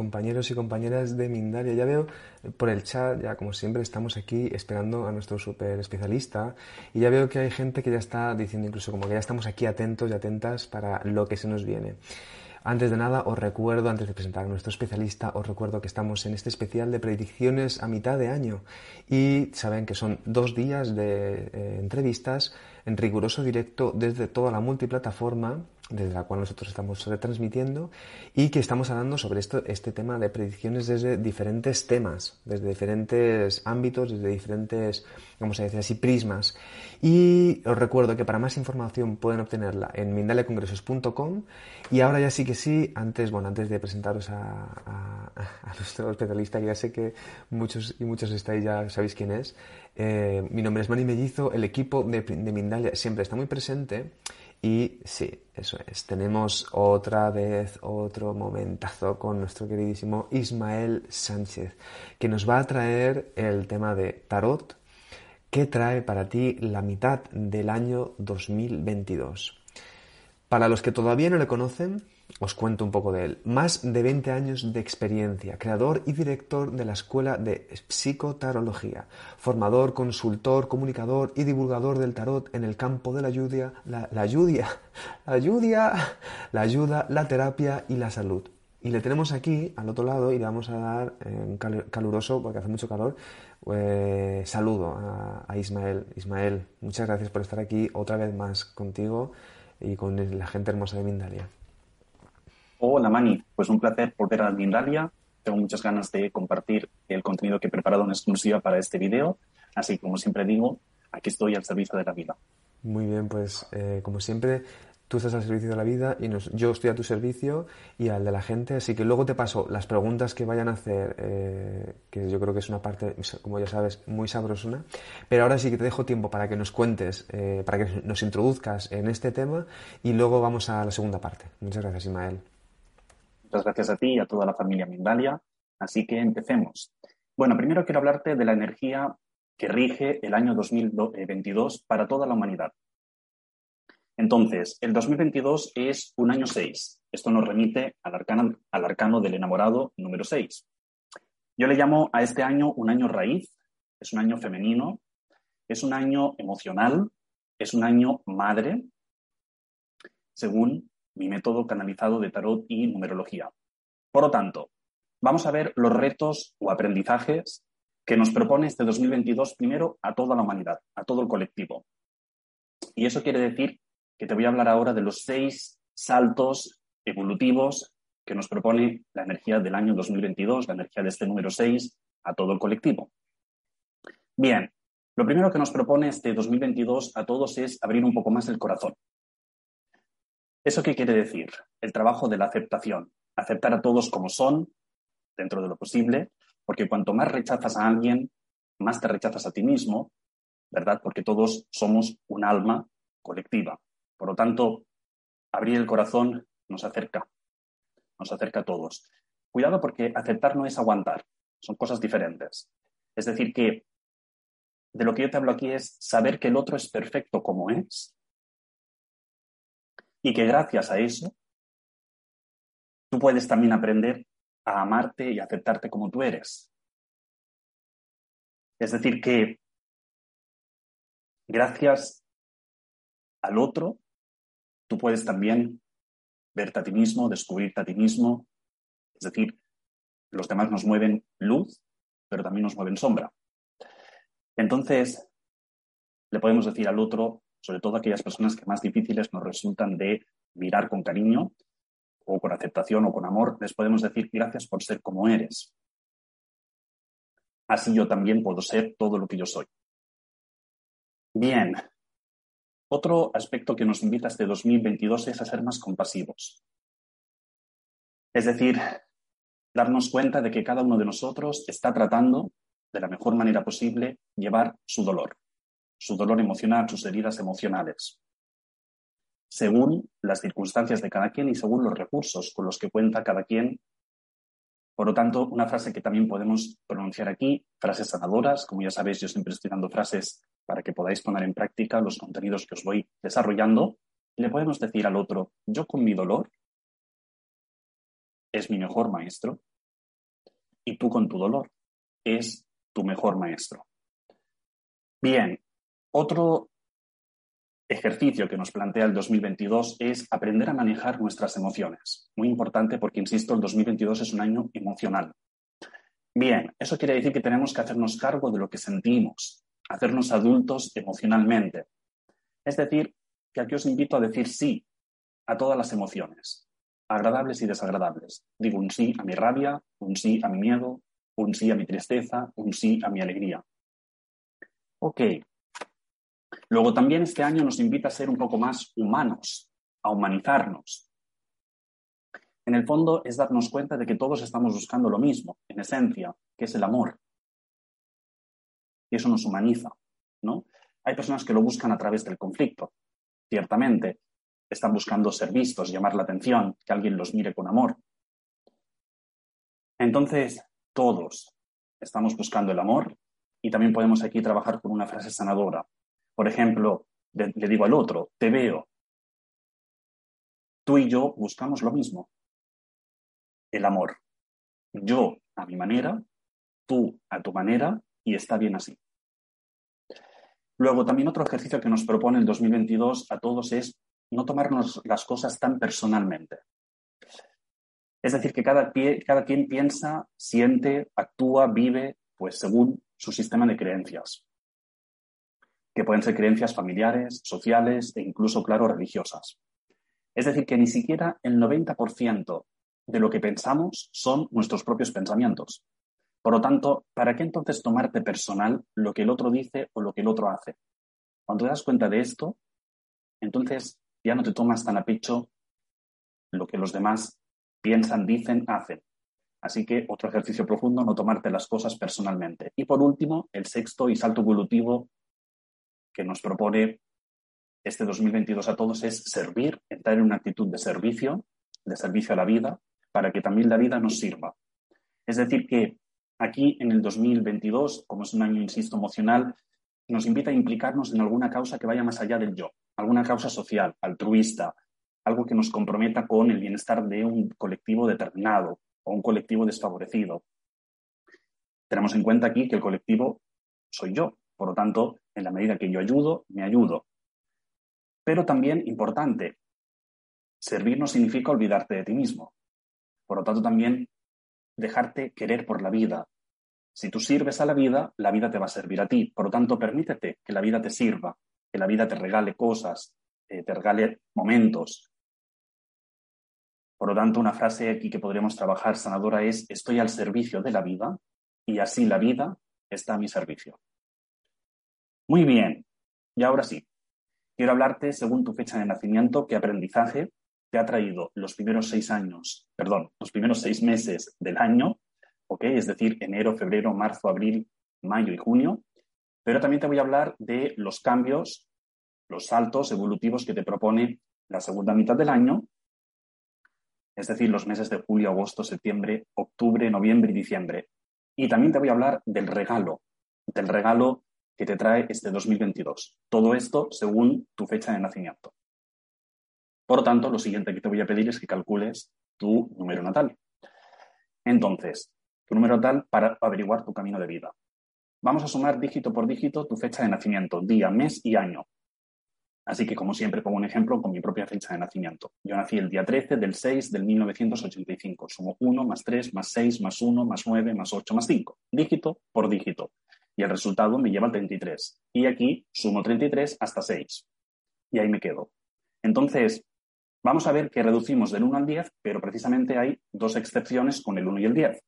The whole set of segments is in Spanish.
Compañeros y compañeras de Mindalia. Ya veo eh, por el chat, ya como siempre, estamos aquí esperando a nuestro super especialista y ya veo que hay gente que ya está diciendo incluso como que ya estamos aquí atentos y atentas para lo que se nos viene. Antes de nada, os recuerdo, antes de presentar a nuestro especialista, os recuerdo que estamos en este especial de predicciones a mitad de año y saben que son dos días de eh, entrevistas en riguroso directo desde toda la multiplataforma desde la cual nosotros estamos retransmitiendo y que estamos hablando sobre esto, este tema de predicciones desde diferentes temas, desde diferentes ámbitos, desde diferentes, vamos a decir así, prismas. Y os recuerdo que para más información pueden obtenerla en mindaleacongresos.com y ahora ya sí que sí, antes, bueno, antes de presentaros a, nuestro especialista, que ya sé que muchos y muchos estáis ya sabéis quién es, eh, mi nombre es Mani Mellizo, el equipo de, de Mindalia siempre está muy presente y sí, eso es. Tenemos otra vez otro momentazo con nuestro queridísimo Ismael Sánchez, que nos va a traer el tema de tarot. ¿Qué trae para ti la mitad del año 2022? Para los que todavía no le conocen, os cuento un poco de él. Más de 20 años de experiencia, creador y director de la Escuela de Psicotarología, formador, consultor, comunicador y divulgador del tarot en el campo de la ayuda, la, la la ayuda, la ayuda, la terapia y la salud. Y le tenemos aquí, al otro lado, y le vamos a dar eh, un caluroso, porque hace mucho calor, eh, saludo a, a Ismael. Ismael, muchas gracias por estar aquí otra vez más contigo y con la gente hermosa de Mindalia. Hola Mani, pues un placer volver a Mindalia. Tengo muchas ganas de compartir el contenido que he preparado en exclusiva para este video. Así como siempre digo, aquí estoy al servicio de la vida. Muy bien, pues eh, como siempre, tú estás al servicio de la vida y yo estoy a tu servicio y al de la gente. Así que luego te paso las preguntas que vayan a hacer, eh, que yo creo que es una parte, como ya sabes, muy sabrosona. Pero ahora sí que te dejo tiempo para que nos cuentes, eh, para que nos introduzcas en este tema y luego vamos a la segunda parte. Muchas gracias, Ismael. Muchas gracias a ti y a toda la familia Mindalia. Así que empecemos. Bueno, primero quiero hablarte de la energía que rige el año 2022 para toda la humanidad. Entonces, el 2022 es un año 6. Esto nos remite al arcano, al arcano del enamorado número 6. Yo le llamo a este año un año raíz, es un año femenino, es un año emocional, es un año madre, según mi método canalizado de tarot y numerología. Por lo tanto, vamos a ver los retos o aprendizajes que nos propone este 2022 primero a toda la humanidad, a todo el colectivo. Y eso quiere decir que te voy a hablar ahora de los seis saltos evolutivos que nos propone la energía del año 2022, la energía de este número 6 a todo el colectivo. Bien, lo primero que nos propone este 2022 a todos es abrir un poco más el corazón. ¿Eso qué quiere decir? El trabajo de la aceptación. Aceptar a todos como son, dentro de lo posible, porque cuanto más rechazas a alguien, más te rechazas a ti mismo, ¿verdad? Porque todos somos un alma colectiva. Por lo tanto, abrir el corazón nos acerca, nos acerca a todos. Cuidado porque aceptar no es aguantar, son cosas diferentes. Es decir, que de lo que yo te hablo aquí es saber que el otro es perfecto como es y que gracias a eso tú puedes también aprender a amarte y aceptarte como tú eres. Es decir, que gracias al otro, tú puedes también verte a ti mismo, descubrirte a ti mismo. Es decir, los demás nos mueven luz, pero también nos mueven sombra. Entonces, le podemos decir al otro, sobre todo aquellas personas que más difíciles nos resultan de mirar con cariño o con aceptación o con amor, les podemos decir gracias por ser como eres. Así yo también puedo ser todo lo que yo soy. Bien, otro aspecto que nos invita este 2022 es a ser más compasivos. Es decir, darnos cuenta de que cada uno de nosotros está tratando de la mejor manera posible llevar su dolor, su dolor emocional, sus heridas emocionales, según las circunstancias de cada quien y según los recursos con los que cuenta cada quien. Por lo tanto, una frase que también podemos pronunciar aquí, frases sanadoras, como ya sabéis, yo siempre estoy dando frases para que podáis poner en práctica los contenidos que os voy desarrollando, le podemos decir al otro, yo con mi dolor es mi mejor maestro y tú con tu dolor es tu mejor maestro. Bien, otro ejercicio que nos plantea el 2022 es aprender a manejar nuestras emociones. Muy importante porque, insisto, el 2022 es un año emocional. Bien, eso quiere decir que tenemos que hacernos cargo de lo que sentimos, hacernos adultos emocionalmente. Es decir, que aquí os invito a decir sí a todas las emociones, agradables y desagradables. Digo un sí a mi rabia, un sí a mi miedo, un sí a mi tristeza, un sí a mi alegría. Ok. Luego también este año nos invita a ser un poco más humanos, a humanizarnos. En el fondo es darnos cuenta de que todos estamos buscando lo mismo, en esencia, que es el amor. Y eso nos humaniza, ¿no? Hay personas que lo buscan a través del conflicto, ciertamente, están buscando ser vistos, llamar la atención, que alguien los mire con amor. Entonces, todos estamos buscando el amor y también podemos aquí trabajar con una frase sanadora. Por ejemplo, le, digo al otro, te veo. Tú y yo buscamos lo mismo, el amor. Yo a mi manera, tú a tu manera y está bien así. Luego, también otro ejercicio que nos propone el 2022 a todos es no tomarnos las cosas tan personalmente. Es decir, que cada, cada quien piensa, siente, actúa, vive, pues según su sistema de creencias, que pueden ser creencias familiares, sociales e incluso, claro, religiosas. Es decir, que ni siquiera el 90% de lo que pensamos son nuestros propios pensamientos. Por lo tanto, ¿para qué entonces tomarte personal lo que el otro dice o lo que el otro hace? Cuando te das cuenta de esto, entonces ya no te tomas tan a pecho lo que los demás piensan, dicen, hacen. Así que otro ejercicio profundo, no tomarte las cosas personalmente. Y por último, el sexto y salto evolutivo que nos propone este 2022 a todos es servir, entrar en una actitud de servicio, de servicio a la vida, para que también la vida nos sirva. Es decir, que aquí en el 2022, como es un año, insisto, emocional, nos invita a implicarnos en alguna causa que vaya más allá del yo alguna causa social, altruista, algo que nos comprometa con el bienestar de un colectivo determinado o un colectivo desfavorecido. Tenemos en cuenta aquí que el colectivo soy yo, por lo tanto, en la medida que yo ayudo, me ayudo. Pero también, importante, servir no significa olvidarte de ti mismo. Por lo tanto, también dejarte querer por la vida. Si tú sirves a la vida, la vida te va a servir a ti. Por lo tanto, permítete que la vida te sirva, que la vida te regale cosas, eh, te regale momentos. Por lo tanto, una frase aquí que podríamos trabajar sanadora es, estoy al servicio de la vida y así la vida está a mi servicio. Muy bien, y ahora sí, quiero hablarte según tu fecha de nacimiento, qué aprendizaje te ha traído los primeros seis años, perdón, los primeros seis meses del año, ¿ok? Es decir, enero, febrero, marzo, abril, mayo y junio, pero también te voy a hablar de los cambios, los saltos evolutivos que te propone la segunda mitad del año, es decir, los meses de julio, agosto, septiembre, octubre, noviembre y diciembre. Y también te voy a hablar del regalo, del regalo que te trae este 2022. Todo esto según tu fecha de nacimiento. Por lo tanto, lo siguiente que te voy a pedir es que calcules tu número natal. Entonces, tu número natal para averiguar tu camino de vida. Vamos a sumar dígito por dígito tu fecha de nacimiento, día, mes y año. Así que, como siempre, pongo un ejemplo con mi propia fecha de nacimiento. Yo nací el día 13 del 6 del 1985. Sumo 1 más 3 más 6 más 1 más 9 más 8 más 5. Dígito por dígito. Y el resultado me lleva al 33. Y aquí sumo 33 hasta 6. Y ahí me quedo. Entonces, vamos a ver que reducimos del 1 al 10, pero precisamente hay dos excepciones con el 1 y el 10.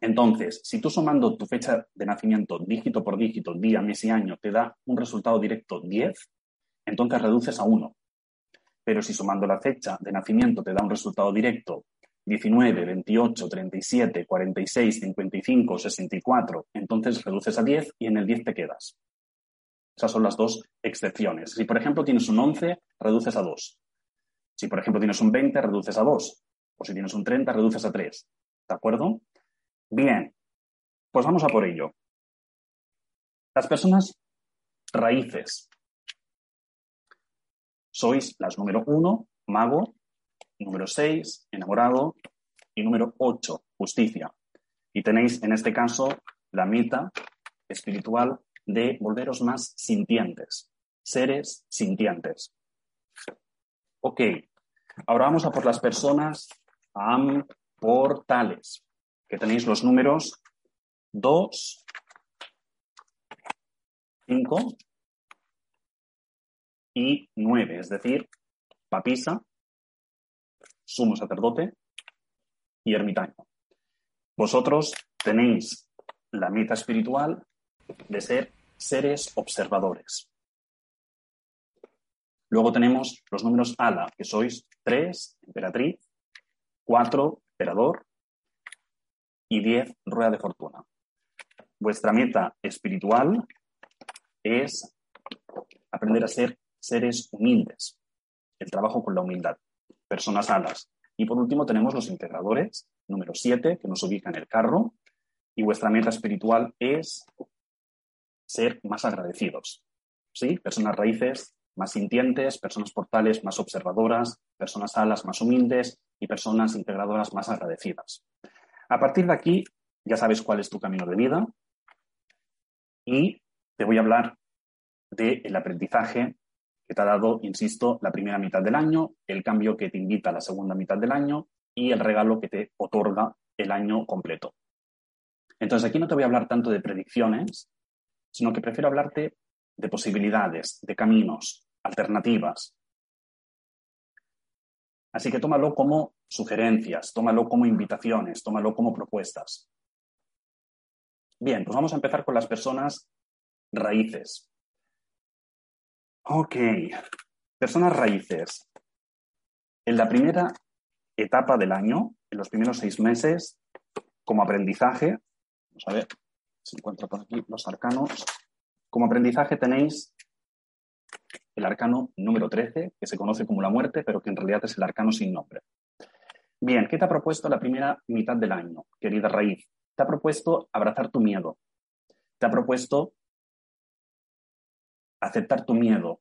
Entonces, si tú sumando tu fecha de nacimiento dígito por dígito, día, mes y año, te da un resultado directo 10, entonces reduces a 1. Pero si sumando la fecha de nacimiento te da un resultado directo 19, 28, 37, 46, 55, 64, entonces reduces a 10 y en el 10 te quedas. Esas son las dos excepciones. Si, por ejemplo, tienes un 11, reduces a 2. Si, por ejemplo, tienes un 20, reduces a 2. O si tienes un 30, reduces a 3. ¿De acuerdo? Bien, pues vamos a por ello. Las personas raíces sois las número uno, mago, número seis, enamorado, y número ocho, justicia. Y tenéis en este caso la meta espiritual de volveros más sintientes, seres sintientes. Ok, ahora vamos a por las personas portales, que tenéis los números 2, 5, y nueve, es decir, papisa, sumo sacerdote y ermitaño. Vosotros tenéis la meta espiritual de ser seres observadores. Luego tenemos los números ala, que sois tres, emperatriz, cuatro, emperador y diez, rueda de fortuna. Vuestra meta espiritual es aprender a ser seres humildes, el trabajo con la humildad, personas alas. Y por último tenemos los integradores, número 7, que nos ubica en el carro, y vuestra meta espiritual es ser más agradecidos. ¿Sí? Personas raíces más sintientes, personas portales más observadoras, personas alas más humildes y personas integradoras más agradecidas. A partir de aquí, ya sabes cuál es tu camino de vida y te voy a hablar del aprendizaje que te ha dado, insisto, la primera mitad del año, el cambio que te invita la segunda mitad del año y el regalo que te otorga el año completo. Entonces aquí no te voy a hablar tanto de predicciones, sino que prefiero hablarte de posibilidades, de caminos, alternativas. Así que tómalo como sugerencias, tómalo como invitaciones, tómalo como propuestas. Bien, pues vamos a empezar con las personas raíces. Ok, personas raíces. En la primera etapa del año, en los primeros seis meses, como aprendizaje, vamos a ver si encuentro por aquí los arcanos. Como aprendizaje tenéis el arcano número 13, que se conoce como la muerte, pero que en realidad es el arcano sin nombre. Bien, ¿qué te ha propuesto la primera mitad del año, querida raíz? Te ha propuesto abrazar tu miedo. Te ha propuesto aceptar tu miedo,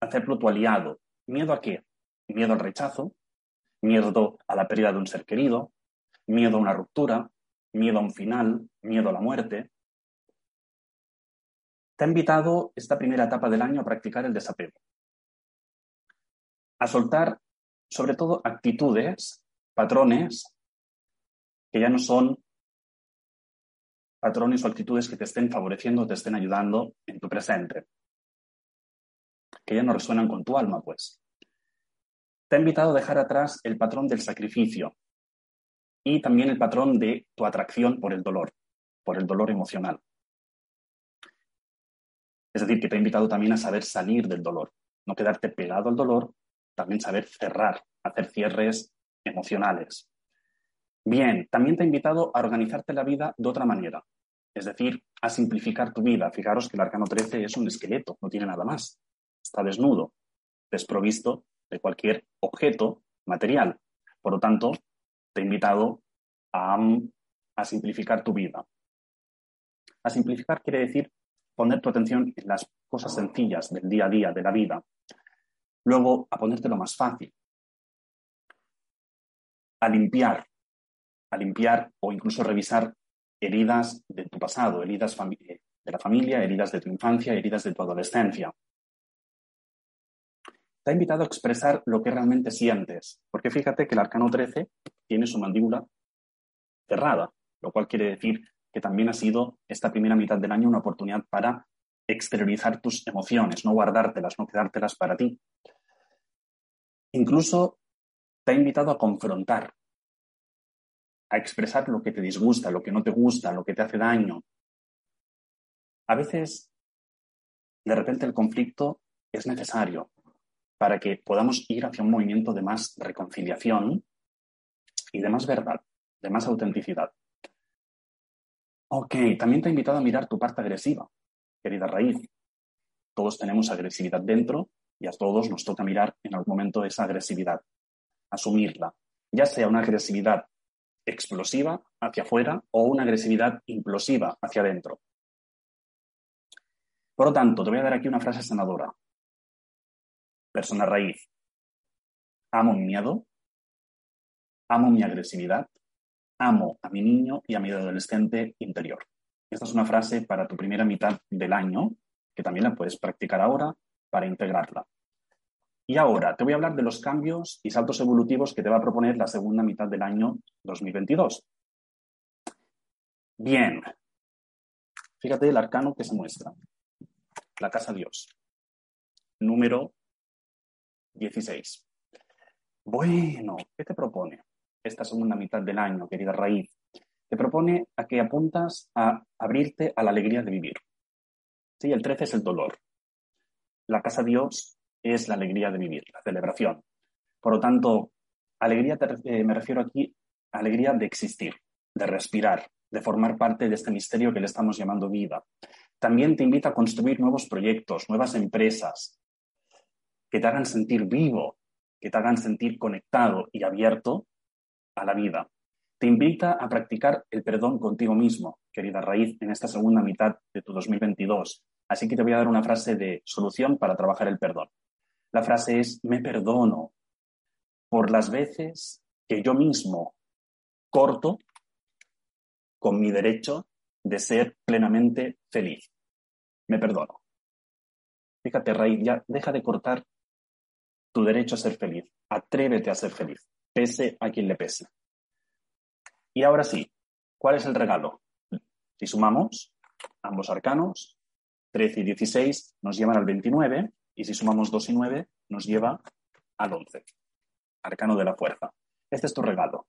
hacerlo tu aliado. ¿Miedo a qué? Miedo al rechazo, miedo a la pérdida de un ser querido, miedo a una ruptura, miedo a un final, miedo a la muerte. Te ha invitado esta primera etapa del año a practicar el desapego, a soltar sobre todo actitudes, patrones que ya no son patrones o actitudes que te estén favoreciendo te estén ayudando en tu presente que ya no resuenan con tu alma, pues. Te ha invitado a dejar atrás el patrón del sacrificio y también el patrón de tu atracción por el dolor, por el dolor emocional. Es decir, que te ha invitado también a saber salir del dolor, no quedarte pegado al dolor, también saber cerrar, hacer cierres emocionales. Bien, también te ha invitado a organizarte la vida de otra manera, es decir, a simplificar tu vida. Fijaros que el arcano 13 es un esqueleto, no tiene nada más está desnudo, desprovisto de cualquier objeto material. Por lo tanto, te he invitado a, a simplificar tu vida. A simplificar quiere decir poner tu atención en las cosas sencillas del día a día, de la vida. Luego, a ponerte lo más fácil. A limpiar, a limpiar o incluso revisar heridas de tu pasado, heridas de la familia, heridas de tu infancia, heridas de tu adolescencia ha invitado a expresar lo que realmente sientes, porque fíjate que el arcano 13 tiene su mandíbula cerrada, lo cual quiere decir que también ha sido esta primera mitad del año una oportunidad para exteriorizar tus emociones, no guardártelas, no quedártelas para ti. Incluso te ha invitado a confrontar, a expresar lo que te disgusta, lo que no te gusta, lo que te hace daño. A veces, de repente, el conflicto es necesario para que podamos ir hacia un movimiento de más reconciliación y de más verdad, de más autenticidad. Ok, también te he invitado a mirar tu parte agresiva, querida raíz. Todos tenemos agresividad dentro y a todos nos toca mirar en algún momento esa agresividad, asumirla, ya sea una agresividad explosiva hacia afuera o una agresividad implosiva hacia adentro. Por lo tanto, te voy a dar aquí una frase sanadora. Persona raíz. Amo mi miedo, amo mi agresividad, amo a mi niño y a mi adolescente interior. Esta es una frase para tu primera mitad del año, que también la puedes practicar ahora para integrarla. Y ahora te voy a hablar de los cambios y saltos evolutivos que te va a proponer la segunda mitad del año 2022. Bien, fíjate el arcano que se muestra. La casa Dios. Número 16. Bueno, ¿qué te propone? esta segunda mitad del año, querida raíz, te propone a que apuntas a abrirte a la alegría de vivir. Sí, el 13 es el dolor. La casa Dios es la alegría de vivir, la celebración. Por lo tanto, alegría eh, me refiero aquí a alegría de existir, de respirar, de formar parte de este misterio que le estamos llamando vida. También te invita a construir nuevos proyectos, nuevas empresas, que te hagan sentir vivo, que te hagan sentir conectado y abierto a la vida. Te invita a practicar el perdón contigo mismo, querida raíz, en esta segunda mitad de tu 2022. Así que te voy a dar una frase de solución para trabajar el perdón. La frase es, me perdono por las veces que yo mismo corto con mi derecho de ser plenamente feliz. Me perdono. Fíjate, Raíz, ya deja de cortar tu derecho a ser feliz. Atrévete a ser feliz pese a quien le pese. Y ahora sí, ¿cuál es el regalo? Si sumamos ambos arcanos, 13 y 16 nos llevan al 29 y si sumamos 2 y 9 nos lleva al 11. Arcano de la fuerza. Este es tu regalo,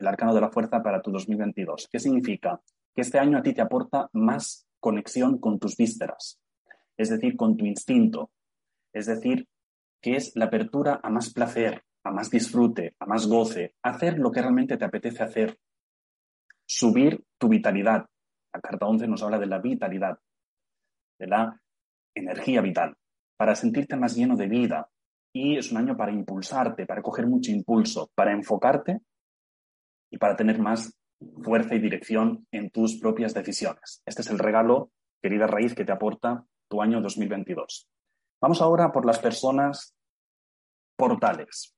el arcano de la fuerza para tu 2022. ¿Qué significa? Que este año a ti te aporta más conexión con tus vísceras, es decir, con tu instinto, es decir, que es la apertura a más placer, a más disfrute, a más goce, hacer lo que realmente te apetece hacer, subir tu vitalidad. La carta 11 nos habla de la vitalidad, de la energía vital, para sentirte más lleno de vida. Y es un año para impulsarte, para coger mucho impulso, para enfocarte y para tener más fuerza y dirección en tus propias decisiones. Este es el regalo, querida raíz, que te aporta tu año 2022. Vamos ahora por las personas portales.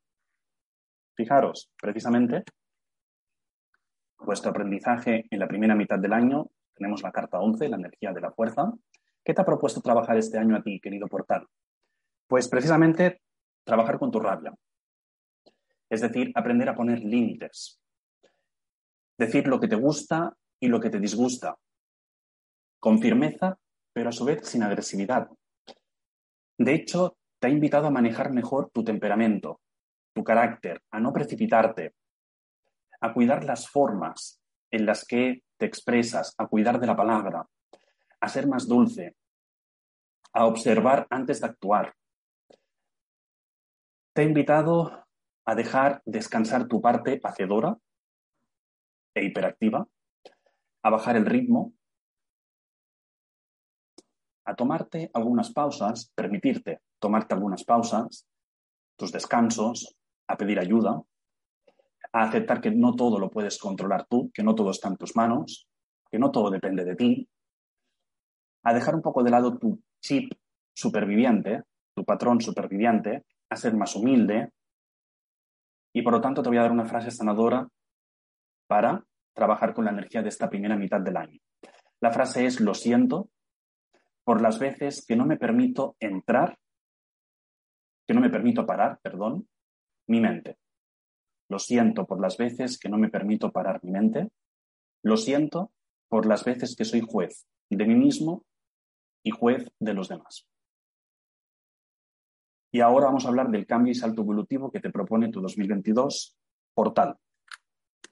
Fijaros, precisamente, vuestro aprendizaje en la primera mitad del año, tenemos la carta 11, la energía de la fuerza. ¿Qué te ha propuesto trabajar este año a ti, querido portal? Pues precisamente trabajar con tu rabia. Es decir, aprender a poner límites. Decir lo que te gusta y lo que te disgusta. Con firmeza, pero a su vez sin agresividad. De hecho, te ha invitado a manejar mejor tu temperamento, tu carácter, a no precipitarte, a cuidar las formas en las que te expresas, a cuidar de la palabra, a ser más dulce, a observar antes de actuar. Te he invitado a dejar descansar tu parte hacedora e hiperactiva, a bajar el ritmo, a tomarte algunas pausas, permitirte tomarte algunas pausas, tus descansos, a pedir ayuda, a aceptar que no todo lo puedes controlar tú, que no todo está en tus manos, que no todo depende de ti, a dejar un poco de lado tu chip superviviente, tu patrón superviviente, a ser más humilde. Y por lo tanto te voy a dar una frase sanadora para trabajar con la energía de esta primera mitad del año. La frase es, lo siento por las veces que no me permito entrar que no me permito parar, perdón, mi mente. Lo siento por las veces que no me permito parar mi mente. Lo siento por las veces que soy juez de mí mismo y juez de los demás. Y ahora vamos a hablar del cambio y salto evolutivo que te propone tu 2022 portal.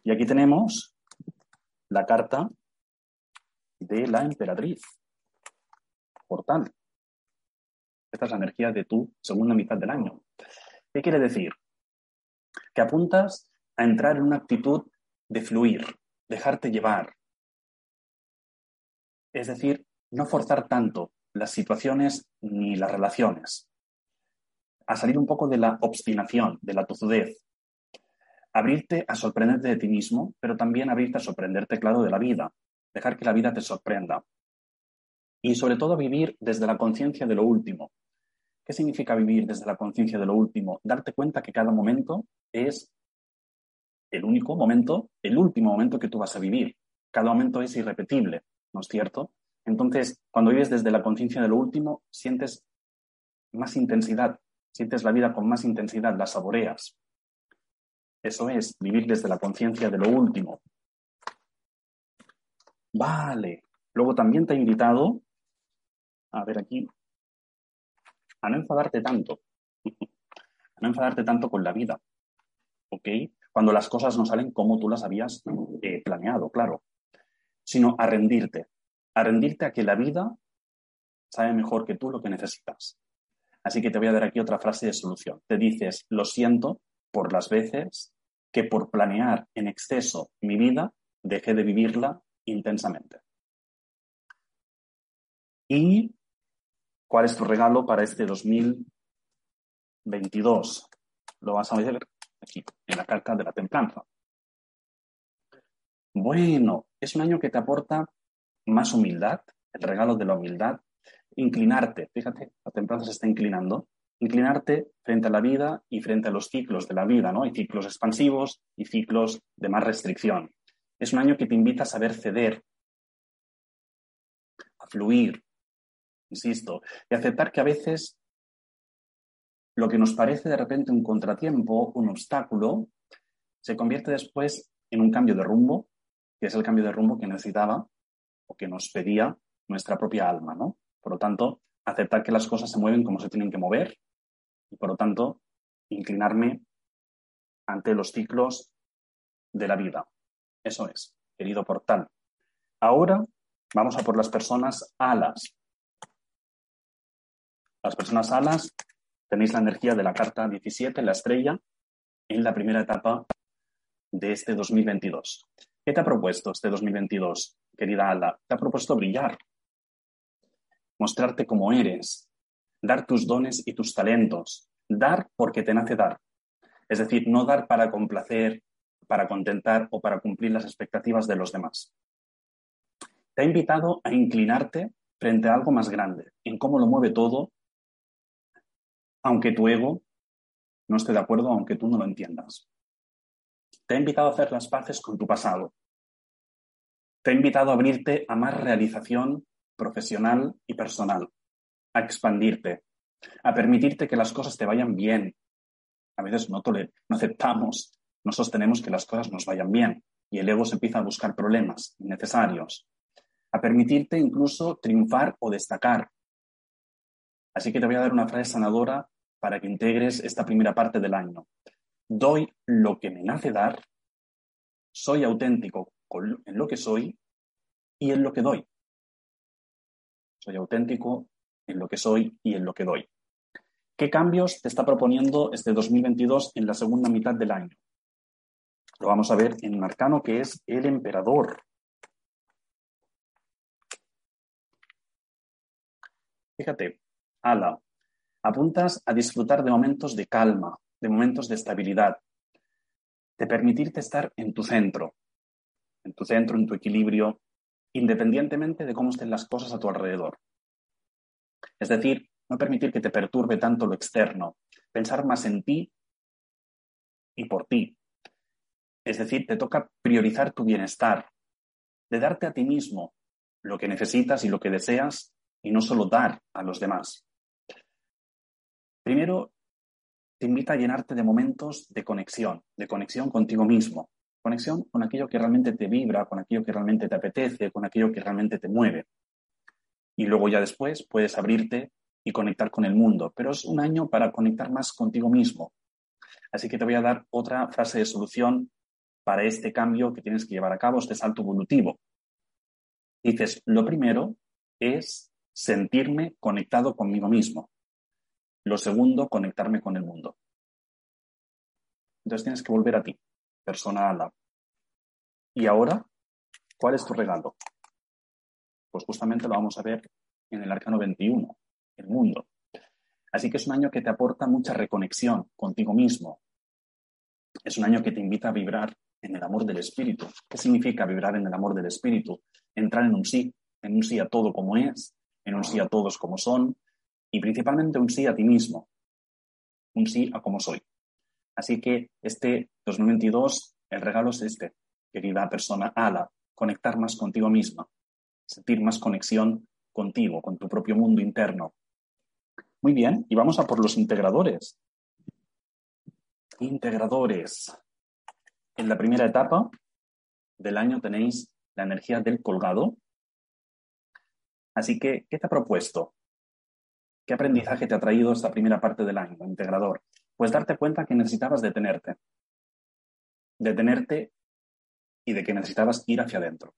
Y aquí tenemos la carta de la emperatriz. Portal. Esta es la energía de tu segunda mitad del año. ¿Qué quiere decir? Que apuntas a entrar en una actitud de fluir, dejarte llevar. Es decir, no forzar tanto las situaciones ni las relaciones. A salir un poco de la obstinación, de la tozudez. Abrirte a sorprenderte de ti mismo, pero también abrirte a sorprenderte, claro, de la vida. Dejar que la vida te sorprenda. Y sobre todo vivir desde la conciencia de lo último. ¿Qué significa vivir desde la conciencia de lo último? Darte cuenta que cada momento es el único momento, el último momento que tú vas a vivir. Cada momento es irrepetible, ¿no es cierto? Entonces, cuando vives desde la conciencia de lo último, sientes más intensidad, sientes la vida con más intensidad, la saboreas. Eso es vivir desde la conciencia de lo último. Vale. Luego también te he invitado, a ver aquí, a no enfadarte tanto. A no enfadarte tanto con la vida. ¿Ok? Cuando las cosas no salen como tú las habías eh, planeado, claro. Sino a rendirte. A rendirte a que la vida sabe mejor que tú lo que necesitas. Así que te voy a dar aquí otra frase de solución. Te dices, lo siento por las veces que por planear en exceso mi vida dejé de vivirla intensamente. Y ¿Cuál es tu regalo para este 2022? Lo vas a ver aquí, en la carta de la templanza. Bueno, es un año que te aporta más humildad, el regalo de la humildad, inclinarte, fíjate, la templanza se está inclinando, inclinarte frente a la vida y frente a los ciclos de la vida, ¿no? Hay ciclos expansivos y ciclos de más restricción. Es un año que te invita a saber ceder, a fluir, insisto, y aceptar que a veces lo que nos parece de repente un contratiempo, un obstáculo, se convierte después en un cambio de rumbo, que es el cambio de rumbo que necesitaba o que nos pedía nuestra propia alma, ¿no? Por lo tanto, aceptar que las cosas se mueven como se tienen que mover y, por lo tanto, inclinarme ante los ciclos de la vida. Eso es, querido portal. Ahora vamos a por las personas alas. Las personas alas tenéis la energía de la carta 17, la estrella, en la primera etapa de este 2022. ¿Qué te ha propuesto este 2022, querida Ala? Te ha propuesto brillar, mostrarte como eres, dar tus dones y tus talentos, dar porque te nace dar. Es decir, no dar para complacer, para contentar o para cumplir las expectativas de los demás. Te ha invitado a inclinarte frente a algo más grande, en cómo lo mueve todo aunque tu ego no esté de acuerdo, aunque tú no lo entiendas. Te ha invitado a hacer las paces con tu pasado. Te ha invitado a abrirte a más realización profesional y personal, a expandirte, a permitirte que las cosas te vayan bien. A veces no, no aceptamos, no sostenemos que las cosas nos vayan bien y el ego se empieza a buscar problemas innecesarios, a permitirte incluso triunfar o destacar. Así que te voy a dar una frase sanadora para que integres esta primera parte del año. Doy lo que me nace dar, soy auténtico en lo que soy y en lo que doy. Soy auténtico en lo que soy y en lo que doy. ¿Qué cambios te está proponiendo este 2022 en la segunda mitad del año? Lo vamos a ver en un arcano que es el emperador. Fíjate, ala, apuntas a disfrutar de momentos de calma, de momentos de estabilidad, de permitirte estar en tu centro, en tu centro, en tu equilibrio, independientemente de cómo estén las cosas a tu alrededor. Es decir, no permitir que te perturbe tanto lo externo, pensar más en ti y por ti. Es decir, te toca priorizar tu bienestar, de darte a ti mismo lo que necesitas y lo que deseas y no solo dar a los demás. Primero, te invita a llenarte de momentos de conexión, de conexión contigo mismo, conexión con aquello que realmente te vibra, con aquello que realmente te apetece, con aquello que realmente te mueve. Y luego ya después puedes abrirte y conectar con el mundo, pero es un año para conectar más contigo mismo. Así que te voy a dar otra frase de solución para este cambio que tienes que llevar a cabo, este salto evolutivo. Dices, lo primero es sentirme conectado conmigo mismo. Lo segundo, conectarme con el mundo. Entonces tienes que volver a ti, persona ala. Y ahora, ¿cuál es tu regalo? Pues justamente lo vamos a ver en el arcano 21, el mundo. Así que es un año que te aporta mucha reconexión contigo mismo. Es un año que te invita a vibrar en el amor del espíritu. ¿Qué significa vibrar en el amor del espíritu? Entrar en un sí, en un sí a todo como es, en un sí a todos como son y principalmente un sí a ti mismo, un sí a como soy. Así que este 2022, el regalo es este, querida persona ala, conectar más contigo misma, sentir más conexión contigo, con tu propio mundo interno. Muy bien, y vamos a por los integradores. Integradores. En la primera etapa del año tenéis la energía del colgado, Así que, ¿qué te ha propuesto? ¿Qué aprendizaje te ha traído esta primera parte del año, integrador? Pues darte cuenta que necesitabas detenerte. Detenerte y de que necesitabas ir hacia adentro.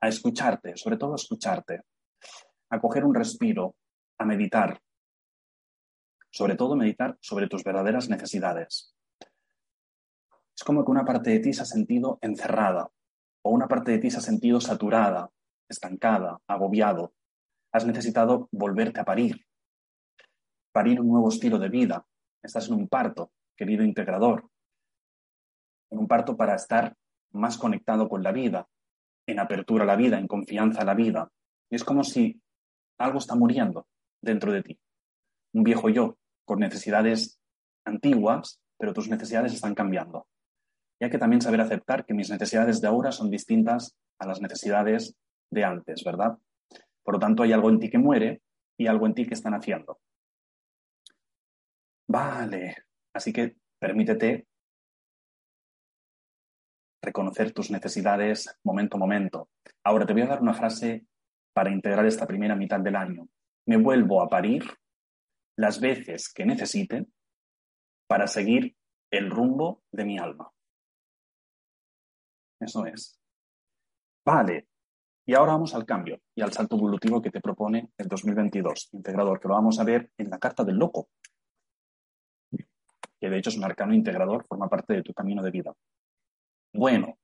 A escucharte, sobre todo a escucharte. A coger un respiro, a meditar. Sobre todo meditar sobre tus verdaderas necesidades. Es como que una parte de ti se ha sentido encerrada o una parte de ti se ha sentido saturada estancada, agobiado, has necesitado volverte a parir, parir un nuevo estilo de vida. Estás en un parto, querido integrador, en un parto para estar más conectado con la vida, en apertura a la vida, en confianza a la vida. es como si algo está muriendo dentro de ti. Un viejo yo con necesidades antiguas, pero tus necesidades están cambiando. Y hay que también saber aceptar que mis necesidades de ahora son distintas a las necesidades de antes, ¿verdad? Por lo tanto, hay algo en ti que muere y algo en ti que están haciendo. Vale, así que permítete reconocer tus necesidades momento a momento. Ahora te voy a dar una frase para integrar esta primera mitad del año. Me vuelvo a parir las veces que necesite para seguir el rumbo de mi alma. Eso es. Vale, y ahora vamos al cambio y al salto evolutivo que te propone el 2022, integrador, que lo vamos a ver en la carta del loco, que de hecho es un arcano integrador, forma parte de tu camino de vida. Bueno,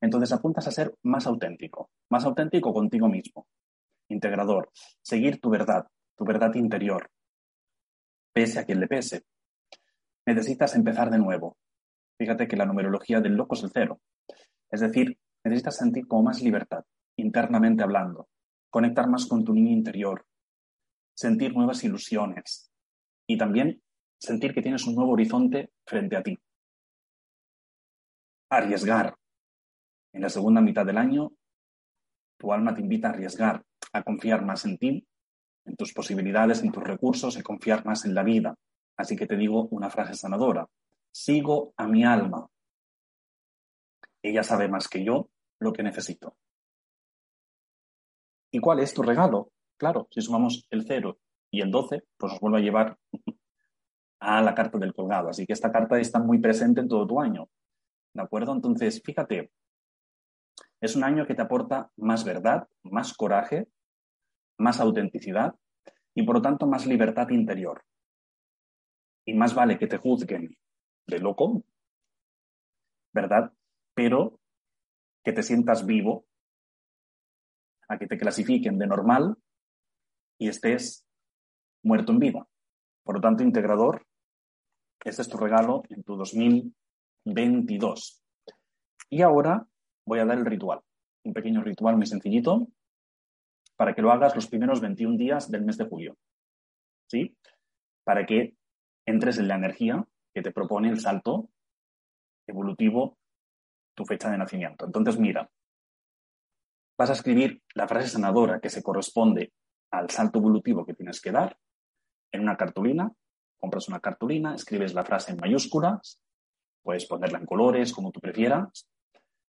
entonces apuntas a ser más auténtico, más auténtico contigo mismo, integrador, seguir tu verdad, tu verdad interior, pese a quien le pese. Necesitas empezar de nuevo. Fíjate que la numerología del loco es el cero. Es decir, necesitas sentir como más libertad, internamente hablando, conectar más con tu niño interior, sentir nuevas ilusiones y también sentir que tienes un nuevo horizonte frente a ti. Arriesgar. En la segunda mitad del año, tu alma te invita a arriesgar, a confiar más en ti, en tus posibilidades, en tus recursos y confiar más en la vida. Así que te digo una frase sanadora. Sigo a mi alma. Ella sabe más que yo lo que necesito. ¿Y cuál es tu regalo? Claro, si sumamos el 0 y el 12, pues nos vuelve a llevar a la carta del colgado. Así que esta carta está muy presente en todo tu año. ¿De acuerdo? Entonces, fíjate, es un año que te aporta más verdad, más coraje, más autenticidad y por lo tanto más libertad interior. Y más vale que te juzguen de loco, ¿verdad? Pero que te sientas vivo a que te clasifiquen de normal y estés muerto en vida. Por lo tanto, integrador, este es tu regalo en tu 2022. Y ahora voy a dar el ritual, un pequeño ritual muy sencillito para que lo hagas los primeros 21 días del mes de julio. ¿Sí? Para que entres en la energía que te propone el salto evolutivo tu fecha de nacimiento. Entonces, mira, vas a escribir la frase sanadora que se corresponde al salto evolutivo que tienes que dar en una cartulina compras una cartulina, escribes la frase en mayúsculas, puedes ponerla en colores, como tú prefieras,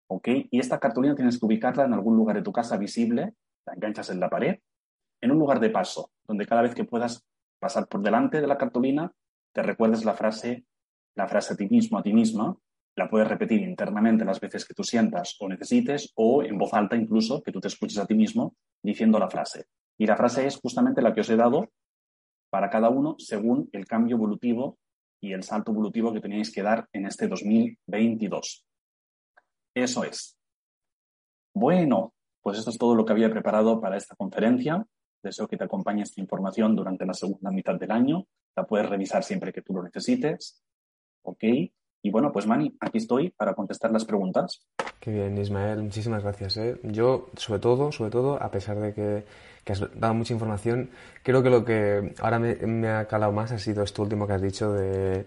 ¿ok? Y esta cartulina tienes que ubicarla en algún lugar de tu casa visible, la enganchas en la pared, en un lugar de paso, donde cada vez que puedas pasar por delante de la cartulina, te recuerdes la frase, la frase a ti mismo, a ti misma, la puedes repetir internamente las veces que tú sientas o necesites, o en voz alta incluso, que tú te escuches a ti mismo diciendo la frase. Y la frase es justamente la que os he dado para cada uno según el cambio evolutivo y el salto evolutivo que teníais que dar en este 2022. Eso es. Bueno, pues esto es todo lo que había preparado para esta conferencia. Deseo que te acompañe esta información durante la segunda mitad del año. La puedes revisar siempre que tú lo necesites. ¿Ok? Y bueno, pues Mani, aquí estoy para contestar las preguntas. Qué bien, Ismael, muchísimas gracias. ¿eh? Yo, sobre todo, sobre todo, a pesar de que, has dado mucha información, creo que lo que ahora me, ha calado más ha sido esto último que has dicho de,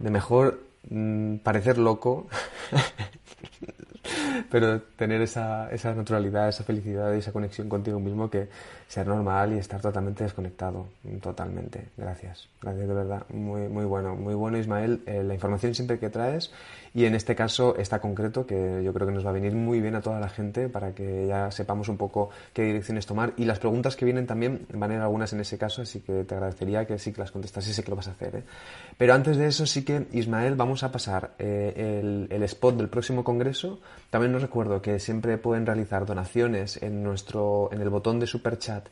mejor mm, parecer loco pero tener esa, esa naturalidad, esa felicidad y esa conexión contigo mismo que ser normal y estar totalmente desconectado, totalmente. Gracias, gracias de verdad, muy, muy bueno, muy bueno Ismael, eh, la información siempre que traes y en este caso está concreto que yo creo que nos va a venir muy bien a toda la gente para que ya sepamos un poco qué direcciones tomar y las preguntas que vienen también van a ir algunas en ese caso, así que te agradecería que sí que las contestas y sé que lo vas a hacer. ¿eh? Pero antes de eso sí que Ismael vamos a pasar eh, el, el spot del próximo congreso. También nos recuerdo que siempre pueden realizar donaciones en nuestro en el botón de super chat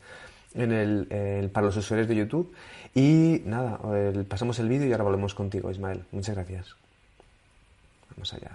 en el, para los usuarios de YouTube. Y nada, pasamos el vídeo y ahora volvemos contigo, Ismael. Muchas gracias. Vamos allá.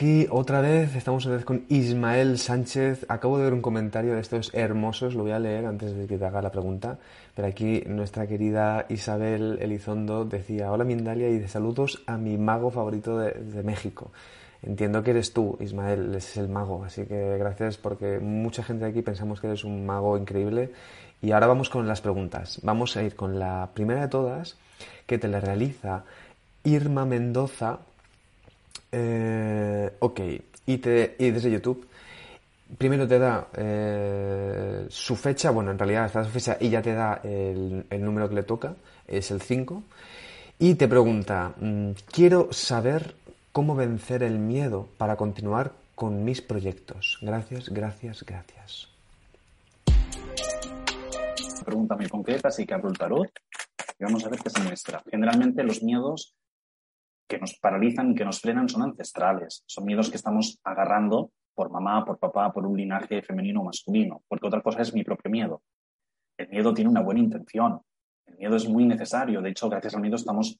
Aquí otra vez, estamos otra vez con Ismael Sánchez. Acabo de ver un comentario de estos hermosos, lo voy a leer antes de que te haga la pregunta. Pero aquí nuestra querida Isabel Elizondo decía, hola Mindalia y de saludos a mi mago favorito de, México. Entiendo que eres tú, Ismael, es el mago, así que gracias porque mucha gente aquí pensamos que eres un mago increíble. Y ahora vamos con las preguntas. Vamos a ir con la primera de todas, que te la realiza Irma Mendoza eh, ok, y, desde YouTube, primero te da eh, su fecha, bueno, en realidad está su fecha y ya te da el, número que le toca, es el 5, y te pregunta, mm, quiero saber cómo vencer el miedo para continuar con mis proyectos. Gracias, gracias, gracias. Pregunta muy concreta, así que abro el tarot y vamos a ver qué se muestra. Generalmente los miedos que nos paralizan y que nos frenan son ancestrales, son miedos que estamos agarrando por mamá, por papá, por un linaje femenino o masculino, porque otra cosa es mi propio miedo. El miedo tiene una buena intención, el miedo es muy necesario, de hecho, gracias al miedo estamos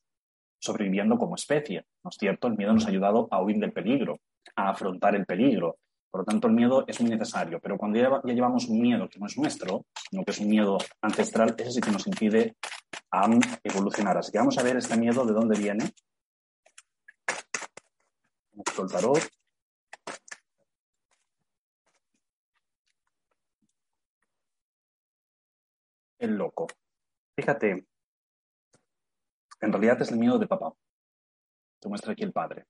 sobreviviendo como especie, ¿no es cierto? El miedo nos ha ayudado a huir del peligro, a afrontar el peligro. Por lo tanto, el miedo es muy necesario, pero cuando ya, llevamos un miedo que no es nuestro, no que es un miedo ancestral, ese sí que nos impide evolucionar. Así que vamos a ver este miedo de dónde viene el. El loco. Fíjate, en realidad es el miedo de papá. Te muestra aquí el padre.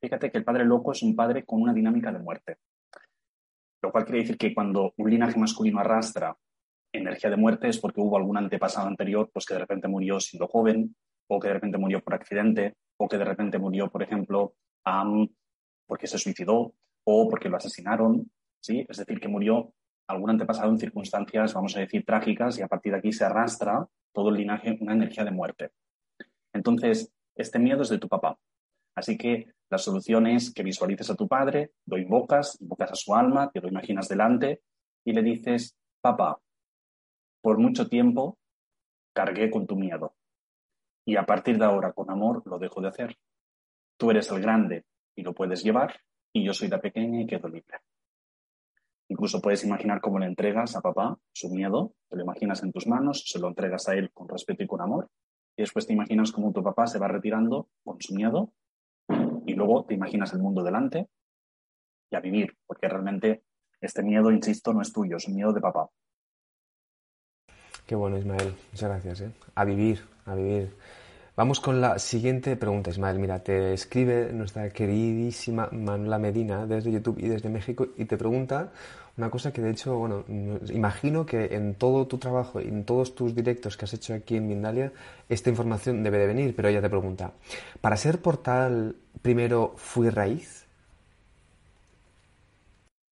Fíjate que el padre loco es un padre con una dinámica de muerte. Lo cual quiere decir que cuando un linaje masculino arrastra energía de muerte es porque hubo algún antepasado anterior pues que de repente murió siendo joven, o que de repente murió por accidente, o que de repente murió, por ejemplo, porque se suicidó o porque lo asesinaron, ¿sí? Es decir, que murió algún antepasado en circunstancias, vamos a decir, trágicas y a partir de aquí se arrastra todo el linaje una energía de muerte. Entonces, este miedo es de tu papá. Así que la solución es que visualices a tu padre, lo invocas, invocas a su alma, te lo imaginas delante y le dices, papá, por mucho tiempo cargué con tu miedo. y a partir de ahora con amor lo dejo de hacer. Tú eres el grande y lo puedes llevar y yo soy la pequeña y quedo libre. Incluso puedes imaginar cómo le entregas a papá su miedo, te lo imaginas en tus manos, se lo entregas a él con respeto y con amor, y después te imaginas cómo tu papá se va retirando con su miedo, y luego te imaginas el mundo delante y a vivir, porque realmente este miedo, insisto, no es tuyo, es un miedo de papá. Qué bueno, Ismael. Muchas gracias. ¿eh? A vivir, a vivir. Vamos con la siguiente pregunta, Ismael. Mira, te escribe nuestra queridísima Manuela Medina desde YouTube y desde México y te pregunta una cosa que de hecho, bueno, imagino que en todo tu trabajo y en todos tus directos que has hecho aquí en Mindalia, esta información debe de venir, pero ella te pregunta, ¿para ser portal primero fui raíz?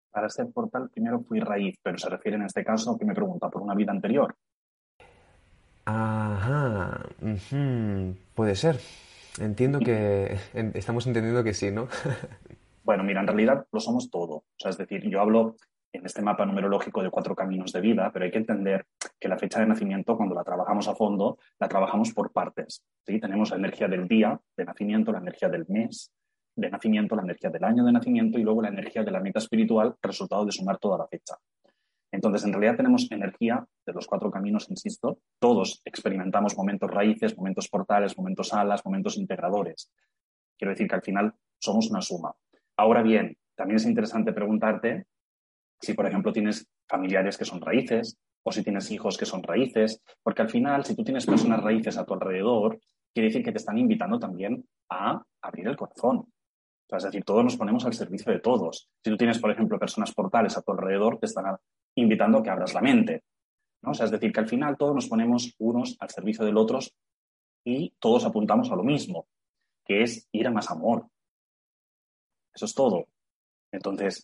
Para ser portal primero fui raíz, pero se refiere en este caso que me pregunta por una vida anterior. Ajá, puede ser. Entiendo que estamos entendiendo que sí, ¿no? bueno, mira, en realidad lo somos todo. O sea, es decir, yo hablo en este mapa numerológico de cuatro caminos de vida, pero hay que entender que la fecha de nacimiento, cuando la trabajamos a fondo, la trabajamos por partes. ¿sí? Tenemos la energía del día de nacimiento, la energía del mes de nacimiento, la energía del año de nacimiento y luego la energía de la meta espiritual, resultado de sumar toda la fecha. Entonces, en realidad tenemos energía de los cuatro caminos, insisto. Todos experimentamos momentos raíces, momentos portales, momentos alas, momentos integradores. Quiero decir que al final somos una suma. Ahora bien, también es interesante preguntarte si, por ejemplo, tienes familiares que son raíces o si tienes hijos que son raíces, porque al final, si tú tienes personas raíces a tu alrededor, quiere decir que te están invitando también a abrir el corazón. es decir, todos nos ponemos al servicio de todos. Si tú tienes, por ejemplo, personas portales a tu alrededor, te están invitando a que abras la mente. ¿no? Es decir, que al final todos nos ponemos unos al servicio del otro y todos apuntamos a lo mismo, que es ir a más amor. Eso es todo. Entonces,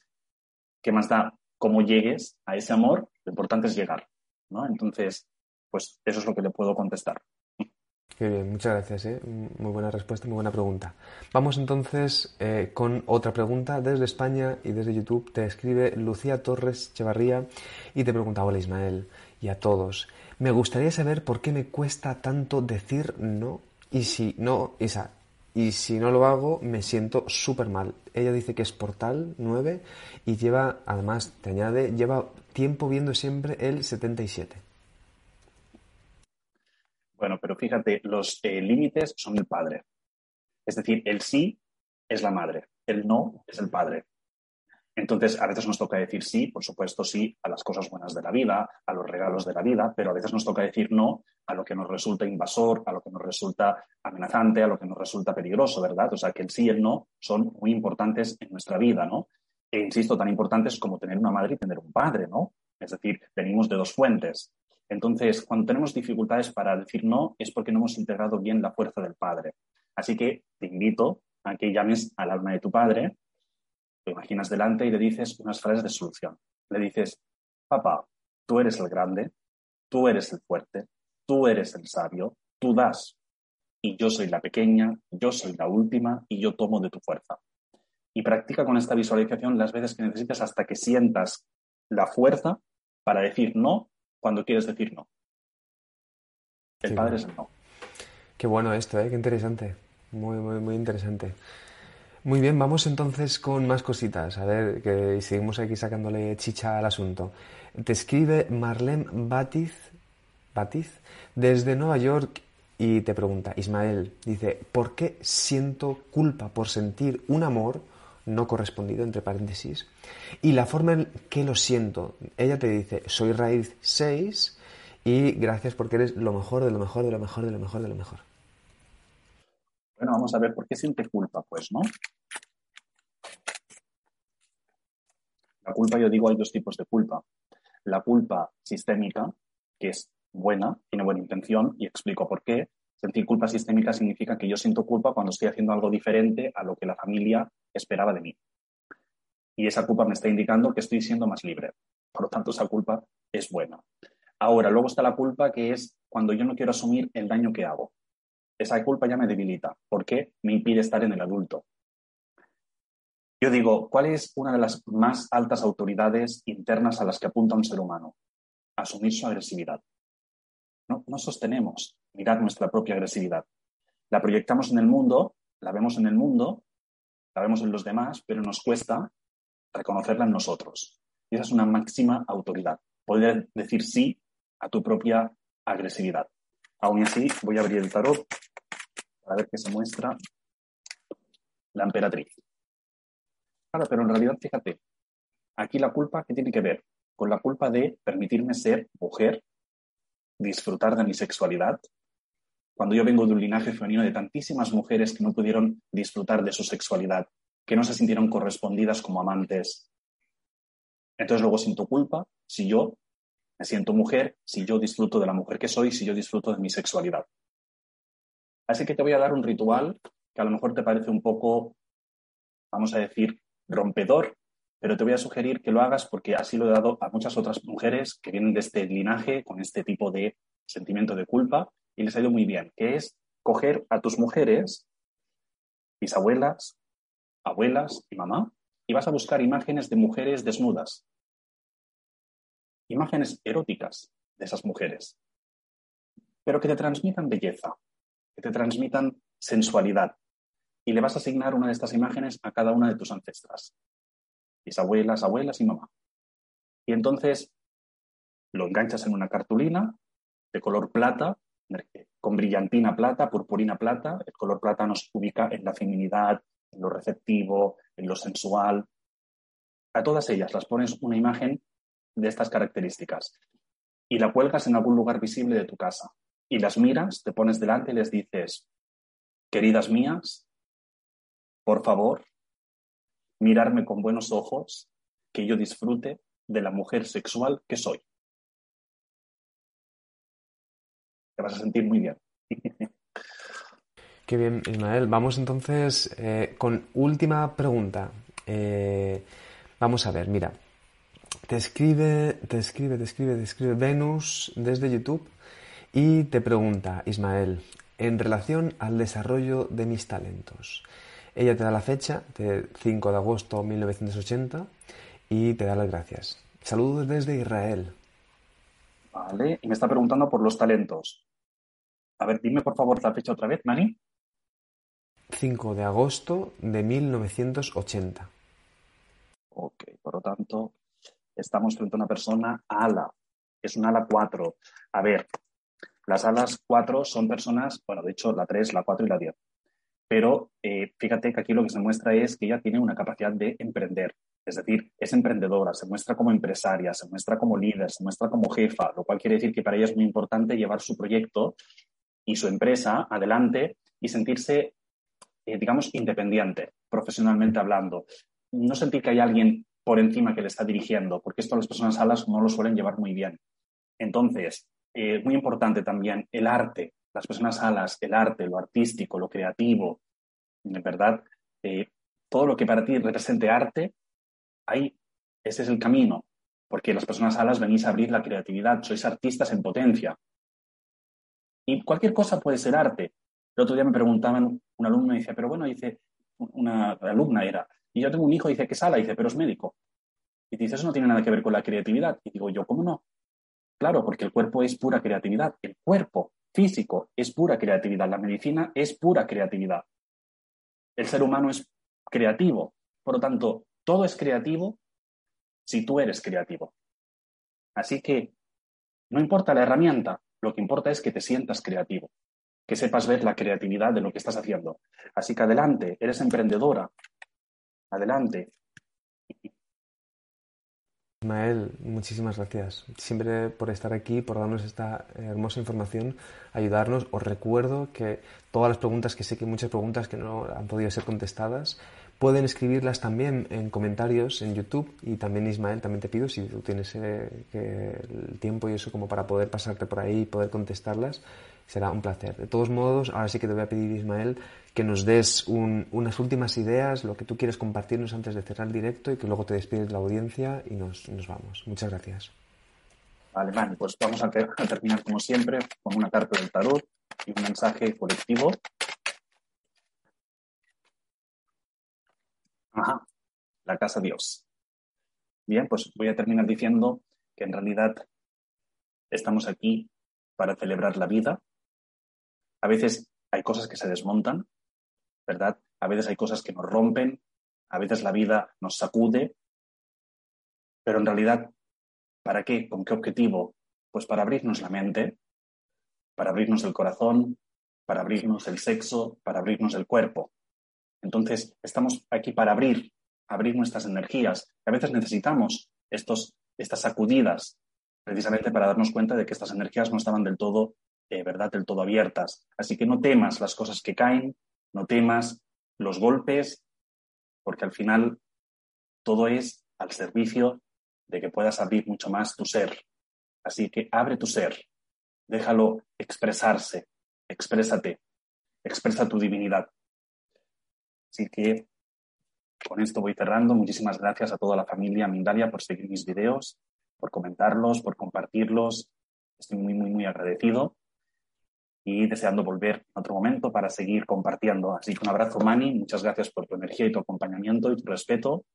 ¿qué más da cómo llegues a ese amor? Lo importante es llegar. ¿no? Entonces, pues eso es lo que le puedo contestar. Bien, muchas gracias. ¿eh? Muy buena respuesta, muy buena pregunta. Vamos entonces eh, con otra pregunta desde España y desde YouTube. Te escribe Lucía Torres Chevarría y te pregunta, hola Ismael y a todos. Me gustaría saber por qué me cuesta tanto decir no y si no, Isa, y si no lo hago me siento súper mal. Ella dice que es Portal 9 y lleva, además te añade, lleva tiempo viendo siempre el 77. Bueno, pero fíjate, los eh, límites son el padre. Es decir, el sí es la madre, el no es el padre. Entonces, a veces nos toca decir sí, por supuesto, sí a las cosas buenas de la vida, a los regalos de la vida, pero a veces nos toca decir no a lo que nos resulta invasor, a lo que nos resulta amenazante, a lo que nos resulta peligroso, ¿verdad? O sea, que el sí y el no son muy importantes en nuestra vida, ¿no? E insisto, tan importantes como tener una madre y tener un padre, ¿no? Es decir, venimos de dos fuentes. Entonces, cuando tenemos dificultades para decir no, es porque no hemos integrado bien la fuerza del Padre. Así que te invito a que llames al alma de tu Padre, lo imaginas delante y le dices unas frases de solución. Le dices, papá, tú eres el grande, tú eres el fuerte, tú eres el sabio, tú das. Y yo soy la pequeña, yo soy la última y yo tomo de tu fuerza. Y practica con esta visualización las veces que necesites hasta que sientas la fuerza para decir no cuando quieres decir no. El padre es el no. Qué bueno esto, ¿eh? qué interesante. Muy, muy, muy interesante. Muy bien, vamos entonces con más cositas. A ver, que seguimos aquí sacándole chicha al asunto. Te escribe Marlene Batiz, Batiz desde Nueva York y te pregunta, Ismael, dice, ¿por qué siento culpa por sentir un amor no correspondido, entre paréntesis, y la forma en que lo siento. Ella te dice, soy raíz 6 y gracias porque eres lo mejor de lo mejor de lo mejor de lo mejor de lo mejor. Bueno, vamos a ver por qué siente culpa, pues, ¿no? La culpa, yo digo, hay dos tipos de culpa. La culpa sistémica, que es buena, tiene buena intención, y explico por qué. Sentir culpa sistémica significa que yo siento culpa cuando estoy haciendo algo diferente a lo que la familia esperaba de mí. Y esa culpa me está indicando que estoy siendo más libre. Por lo tanto, esa culpa es buena. Ahora, luego está la culpa que es cuando yo no quiero asumir el daño que hago. Esa culpa ya me debilita. ¿Por qué? Me impide estar en el adulto. Yo digo, ¿cuál es una de las más altas autoridades internas a las que apunta un ser humano? Asumir su agresividad. No, no sostenemos Mirad nuestra propia agresividad. La proyectamos en el mundo, la vemos en el mundo, la vemos en los demás, pero nos cuesta reconocerla en nosotros. Y esa es una máxima autoridad. Poder decir sí a tu propia agresividad. Aún así, voy a abrir el tarot para ver qué se muestra la emperatriz. Claro, pero en realidad, fíjate, aquí la culpa, ¿qué tiene que ver? Con la culpa de permitirme ser mujer, disfrutar de mi sexualidad. Cuando yo vengo de un linaje femenino de tantísimas mujeres que no pudieron disfrutar de su sexualidad, que no se sintieron correspondidas como amantes. Entonces luego siento culpa si yo me siento mujer, si yo disfruto de la mujer que soy, si yo disfruto de mi sexualidad. Así que te voy a dar un ritual que a lo mejor te parece un poco, vamos a decir, rompedor, pero te voy a sugerir que lo hagas porque así lo he dado a muchas otras mujeres que vienen de este linaje con este tipo de sentimiento de culpa y les ha ido muy bien, que es coger a tus mujeres, bisabuelas, abuelas y mamá, y vas a buscar imágenes de mujeres desnudas, imágenes eróticas de esas mujeres, pero que te transmitan belleza, que te transmitan sensualidad. Y le vas a asignar una de estas imágenes a cada una de tus ancestras, bisabuelas, abuelas y mamá. Y entonces lo enganchas en una cartulina de color plata, con brillantina plata, purpurina plata. El color plata nos ubica en la feminidad, en lo receptivo, en lo sensual. A todas ellas las pones una imagen de estas características y la cuelgas en algún lugar visible de tu casa y las miras, te pones delante y les dices, queridas mías, por favor, mirarme con buenos ojos, que yo disfrute de la mujer sexual que soy. Te vas a sentir muy bien. Qué bien, Ismael. Vamos entonces eh, con última pregunta. Eh, vamos a ver, mira. Te escribe, te escribe, te escribe, te escribe Venus desde YouTube y te pregunta, Ismael, en relación al desarrollo de mis talentos. Ella te da la fecha de 5 de agosto de 1980 y te da las gracias. Saludos desde Israel. Vale, y me está preguntando por los talentos. A ver, dime por favor la fecha otra vez, Mani. 5 de agosto de 1980. Ok, por lo tanto, estamos frente a una persona ala. Es un ala 4. A ver, las alas 4 son personas, bueno, de hecho, la 3, la 4 y la 10. Pero eh, fíjate que aquí lo que se muestra es que ella tiene una capacidad de emprender. Es decir, es emprendedora, se muestra como empresaria, se muestra como líder, se muestra como jefa, lo cual quiere decir que para ella es muy importante llevar su proyecto y su empresa adelante y sentirse, eh, digamos, independiente, profesionalmente hablando. No sentir que hay alguien por encima que le está dirigiendo, porque esto las personas alas no lo suelen llevar muy bien. Entonces, eh, muy importante también el arte, las personas alas, el arte, lo artístico, lo creativo, verdad, eh, todo lo que para ti represente arte, ahí ese es el camino, porque las personas alas venís a abrir la creatividad, sois artistas en potencia. Y cualquier cosa puede ser arte. El otro día me preguntaban, un alumno dice, pero bueno, dice, una alumna era, y yo tengo un hijo, dice, que es ala, dice, pero es médico. Y dice, eso no tiene nada que ver con la creatividad. Y digo yo, ¿cómo no? Claro, porque el cuerpo es pura creatividad. El cuerpo físico es pura creatividad. La medicina es pura creatividad. El ser humano es creativo. Por lo tanto, todo es creativo si tú eres creativo. Así que no importa la herramienta, lo que importa es que te sientas creativo, que sepas ver la creatividad de lo que estás haciendo. Así que adelante, eres emprendedora. Adelante, Ismael, muchísimas gracias. Siempre por estar aquí, por darnos esta hermosa información, ayudarnos. Os recuerdo que todas las preguntas, que sé que muchas preguntas que no han podido ser contestadas, pueden escribirlas también en comentarios en YouTube y también Ismael, también te pido si tú tienes eh, el tiempo y eso como para poder pasarte por ahí y poder contestarlas, será un placer. De todos modos, ahora sí que te voy a pedir Ismael que nos des unas últimas ideas, lo que tú quieres compartirnos antes de cerrar el directo y que luego te despides de la audiencia y nos, vamos. Muchas gracias. Vale, vale, pues vamos a, terminar como siempre con una carta del tarot y un mensaje colectivo. Ajá, la casa Dios. Bien, pues voy a terminar diciendo que en realidad estamos aquí para celebrar la vida, A veces hay cosas que se desmontan, ¿verdad? A veces hay cosas que nos rompen, a veces la vida nos sacude, pero en realidad, ¿para qué? ¿Con qué objetivo? Pues para abrirnos la mente, para abrirnos el corazón, para abrirnos el sexo, para abrirnos el cuerpo. Entonces, estamos aquí para abrir, abrir nuestras energías. A veces necesitamos estos, estas sacudidas, precisamente para darnos cuenta de que estas energías no estaban del todo, eh, ¿verdad?, del todo abiertas. Así que no temas las cosas que caen, no temas los golpes, porque al final todo es al servicio de que puedas abrir mucho más tu ser. Así que abre tu ser, déjalo expresarse, exprésate, expresa tu divinidad. Así que con esto voy cerrando. Muchísimas gracias a toda la familia Mindalia por seguir mis videos, por comentarlos, por compartirlos. Estoy muy, muy, muy agradecido y deseando volver en otro momento para seguir compartiendo. Así que un abrazo, Mani. Muchas gracias por tu energía y tu acompañamiento y tu respeto.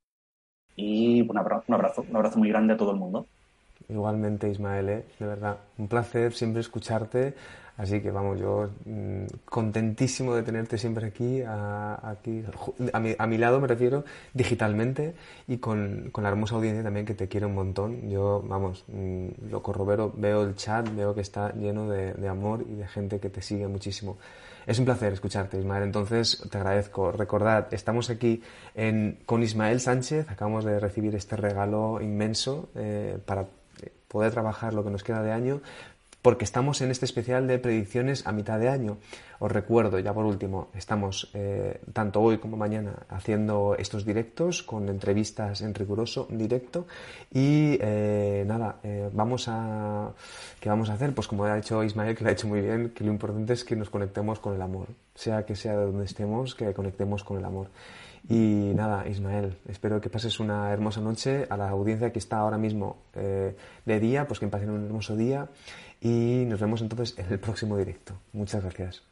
Y un abrazo, un abrazo, un abrazo muy grande a todo el mundo. Igualmente, Ismael, ¿eh? de verdad, un placer siempre escucharte. Así que vamos, yo mm, contentísimo de tenerte siempre aquí, a, aquí a, mi, a mi lado me refiero, digitalmente y con, con, la hermosa audiencia también que te quiere un montón. Yo, vamos, mm, lo corrobero, veo el chat, veo que está lleno de, de amor y de gente que te sigue muchísimo. Es un placer escucharte, Ismael. Entonces, te agradezco. Recordad, estamos aquí en, con Ismael Sánchez. Acabamos de recibir este regalo inmenso eh, para poder trabajar lo que nos queda de año, porque estamos en este especial de predicciones a mitad de año. Os recuerdo, ya por último, estamos eh, tanto hoy como mañana haciendo estos directos con entrevistas en riguroso directo y eh, nada, eh, vamos a ¿qué vamos a hacer? Pues como ha dicho Ismael, que lo ha hecho muy bien, que lo importante es que nos conectemos con el amor, sea que sea de donde estemos, que conectemos con el amor. Y nada, Ismael, espero que pases una hermosa noche. A la audiencia que está ahora mismo de día, pues que pasen un hermoso día y nos vemos entonces en el próximo directo. Muchas gracias.